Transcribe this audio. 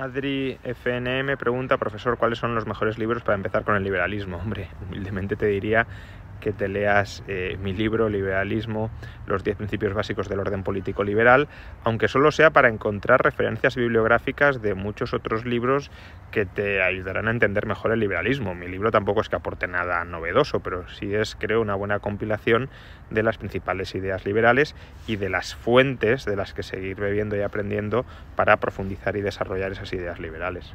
Adri FNM pregunta, profesor, ¿cuáles son los mejores libros para empezar con el liberalismo? Hombre, humildemente te diría que te leas eh, mi libro, Liberalismo, los 10 principios básicos del orden político liberal, aunque solo sea para encontrar referencias bibliográficas de muchos otros libros que te ayudarán a entender mejor el liberalismo. Mi libro tampoco es que aporte nada novedoso, pero sí es, creo, una buena compilación de las principales ideas liberales y de las fuentes de las que seguir bebiendo y aprendiendo para profundizar y desarrollar esas ideas liberales.